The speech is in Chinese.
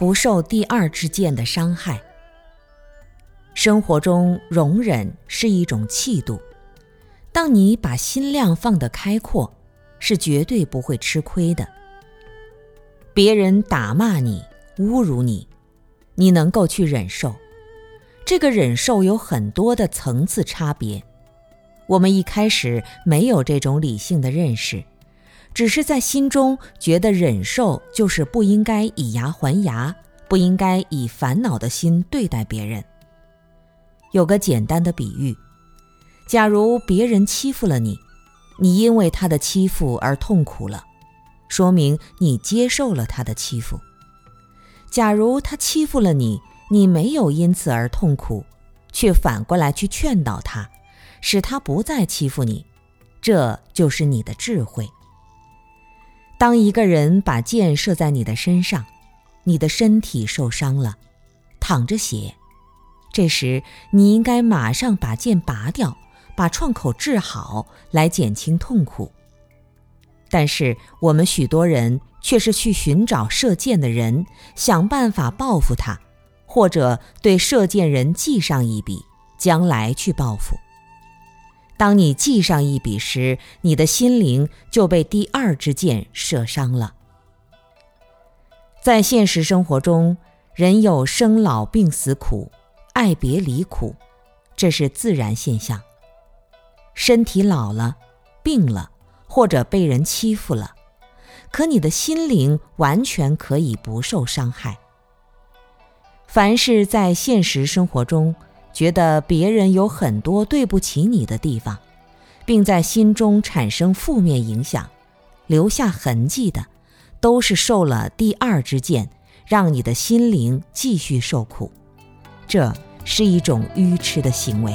不受第二之见的伤害。生活中容忍是一种气度，当你把心量放得开阔，是绝对不会吃亏的。别人打骂你、侮辱你，你能够去忍受，这个忍受有很多的层次差别。我们一开始没有这种理性的认识，只是在心中觉得忍受就是不应该以牙还牙，不应该以烦恼的心对待别人。有个简单的比喻：假如别人欺负了你，你因为他的欺负而痛苦了，说明你接受了他的欺负；假如他欺负了你，你没有因此而痛苦，却反过来去劝导他。使他不再欺负你，这就是你的智慧。当一个人把箭射在你的身上，你的身体受伤了，淌着血，这时你应该马上把箭拔掉，把创口治好，来减轻痛苦。但是我们许多人却是去寻找射箭的人，想办法报复他，或者对射箭人记上一笔，将来去报复。当你记上一笔时，你的心灵就被第二支箭射伤了。在现实生活中，人有生老病死苦，爱别离苦，这是自然现象。身体老了，病了，或者被人欺负了，可你的心灵完全可以不受伤害。凡是在现实生活中。觉得别人有很多对不起你的地方，并在心中产生负面影响，留下痕迹的，都是受了第二支箭，让你的心灵继续受苦。这是一种愚痴的行为。